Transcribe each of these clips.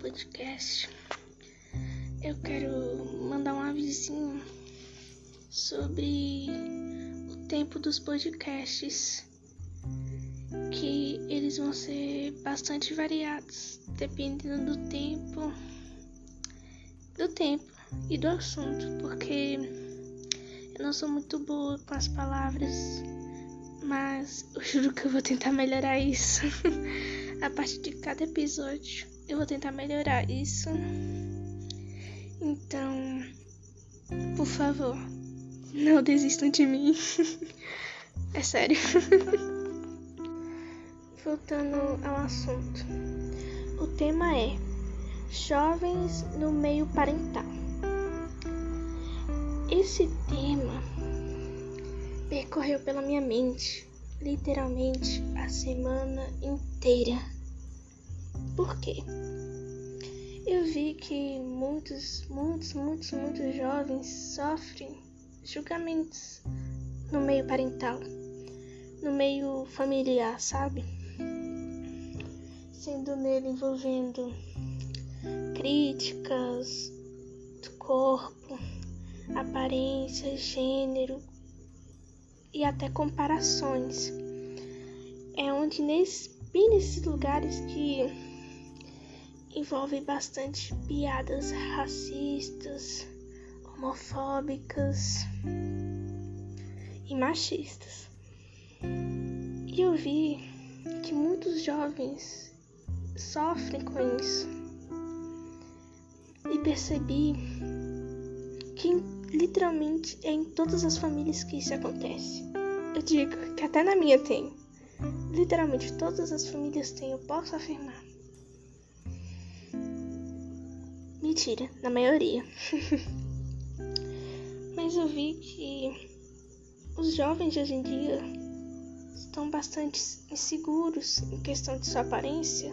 podcast, eu quero mandar um avisinho sobre o tempo dos podcasts, que eles vão ser bastante variados, dependendo do tempo, do tempo e do assunto, porque eu não sou muito boa com as palavras, mas eu juro que eu vou tentar melhorar isso. A partir de cada episódio, eu vou tentar melhorar isso. Então, por favor, não desistam de mim. é sério. Voltando ao assunto. O tema é Jovens no meio parental. Esse tema percorreu pela minha mente literalmente a semana inteira. Por quê? Eu vi que muitos, muitos, muitos, muitos jovens sofrem julgamentos no meio parental, no meio familiar, sabe? Sendo nele envolvendo críticas do corpo, aparência, gênero e até comparações. É onde nesse, nesses lugares que envolve bastante piadas racistas, homofóbicas e machistas. E eu vi que muitos jovens sofrem com isso. E percebi que literalmente é em todas as famílias que isso acontece. Eu digo que até na minha tem. Literalmente todas as famílias têm, eu posso afirmar. Mentira, na maioria. Mas eu vi que os jovens de hoje em dia estão bastante inseguros em questão de sua aparência,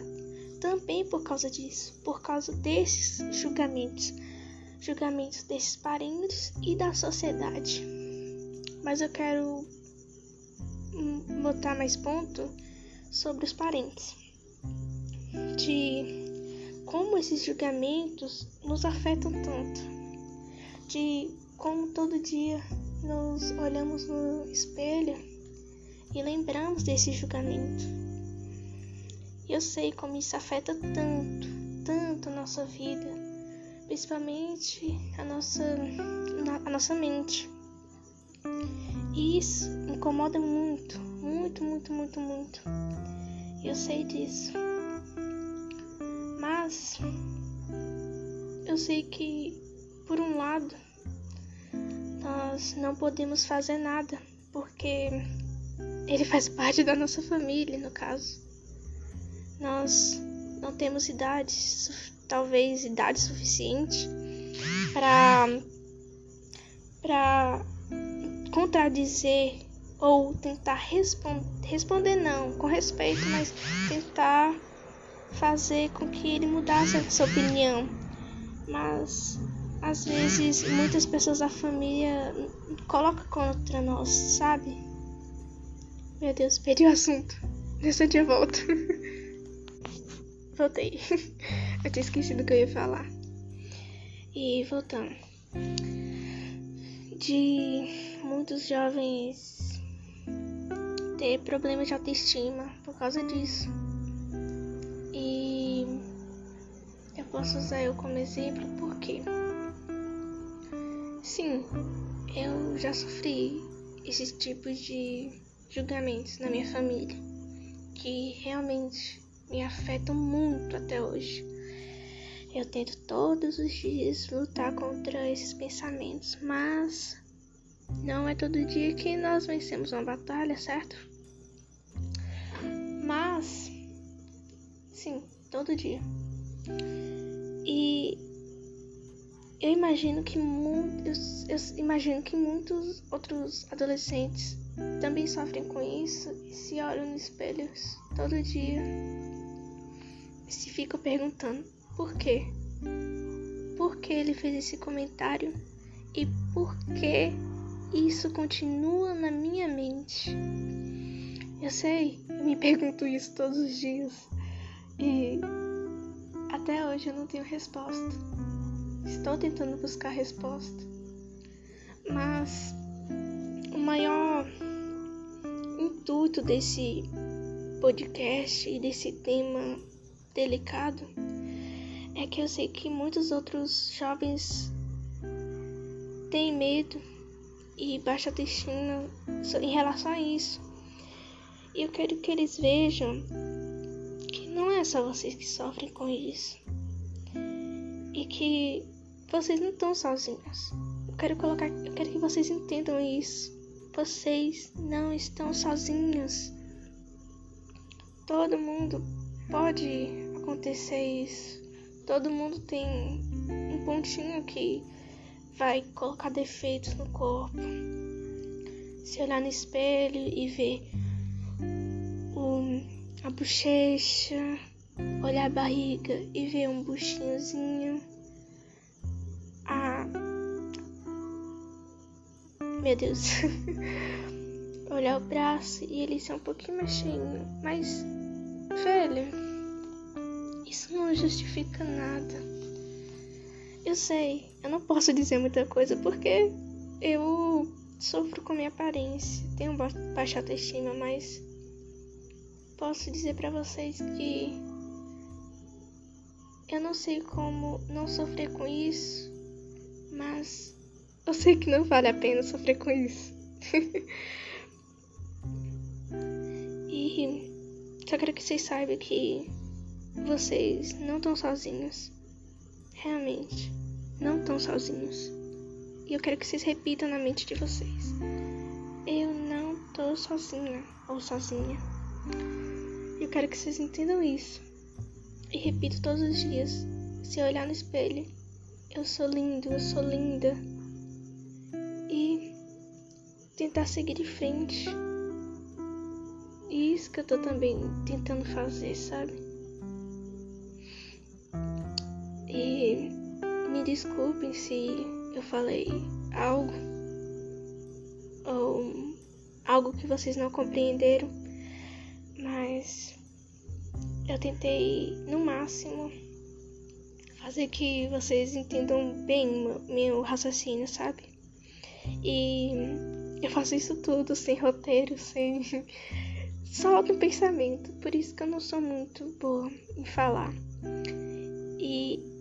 também por causa disso, por causa desses julgamentos, julgamentos desses parentes e da sociedade. Mas eu quero botar mais ponto sobre os parentes. De como esses julgamentos nos afetam tanto, de como todo dia nos olhamos no espelho e lembramos desse julgamento. Eu sei como isso afeta tanto, tanto a nossa vida, principalmente a nossa, a nossa mente. E isso incomoda muito, muito, muito, muito, muito. Eu sei disso. Mas eu sei que, por um lado, nós não podemos fazer nada, porque ele faz parte da nossa família, no caso. Nós não temos idade, talvez idade suficiente para para contradizer ou tentar responder, responder não, com respeito, mas tentar fazer com que ele mudasse a sua opinião. Mas às vezes muitas pessoas da família colocam contra nós, sabe? Meu Deus, perdi o assunto. Deixa eu de volta. Voltei. Eu tinha esquecido o que eu ia falar. E voltando. De muitos jovens ter problemas de autoestima por causa disso. Posso usar eu como exemplo porque sim, eu já sofri esses tipos de julgamentos na minha família que realmente me afetam muito até hoje. Eu tento todos os dias lutar contra esses pensamentos, mas não é todo dia que nós vencemos uma batalha, certo? Mas Sim, todo dia. Eu imagino que muitos, eu imagino que muitos outros adolescentes também sofrem com isso e se olham no espelho todo dia e se ficam perguntando por quê? Por que ele fez esse comentário e por que isso continua na minha mente? Eu sei, eu me pergunto isso todos os dias. E Até hoje eu não tenho resposta. Estou tentando buscar resposta. Mas o maior intuito desse podcast e desse tema delicado é que eu sei que muitos outros jovens têm medo e baixa autoestima em relação a isso. E eu quero que eles vejam que não é só vocês que sofrem com isso. E que vocês não estão sozinhos. Eu quero colocar, eu quero que vocês entendam isso. Vocês não estão sozinhos. Todo mundo pode acontecer isso. Todo mundo tem um pontinho que vai colocar defeitos no corpo. Se olhar no espelho e ver o, a bochecha, olhar a barriga e ver um buchinhozinho. Meu Deus. olhar o braço e ele ser um pouquinho mais cheinho. Mas, velho, isso não justifica nada. Eu sei, eu não posso dizer muita coisa porque eu sofro com minha aparência, tenho baixa autoestima, mas posso dizer para vocês que eu não sei como não sofrer com isso, mas eu sei que não vale a pena sofrer com isso. e só quero que vocês saibam que vocês não estão sozinhos. Realmente não estão sozinhos. E eu quero que vocês repitam na mente de vocês. Eu não tô sozinha ou sozinha. Eu quero que vocês entendam isso. E repito todos os dias. Se eu olhar no espelho, eu sou lindo, eu sou linda. Tentar seguir em frente. E isso que eu tô também tentando fazer, sabe? E me desculpem se eu falei algo ou algo que vocês não compreenderam, mas eu tentei no máximo fazer que vocês entendam bem meu raciocínio, sabe? E eu faço isso tudo sem roteiro, sem só do pensamento, por isso que eu não sou muito boa em falar. E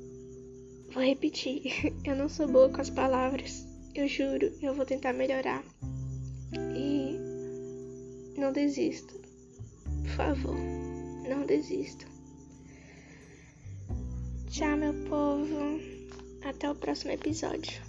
Vou repetir, eu não sou boa com as palavras. Eu juro, eu vou tentar melhorar. E não desista. Por favor, não desista. Tchau, meu povo. Até o próximo episódio.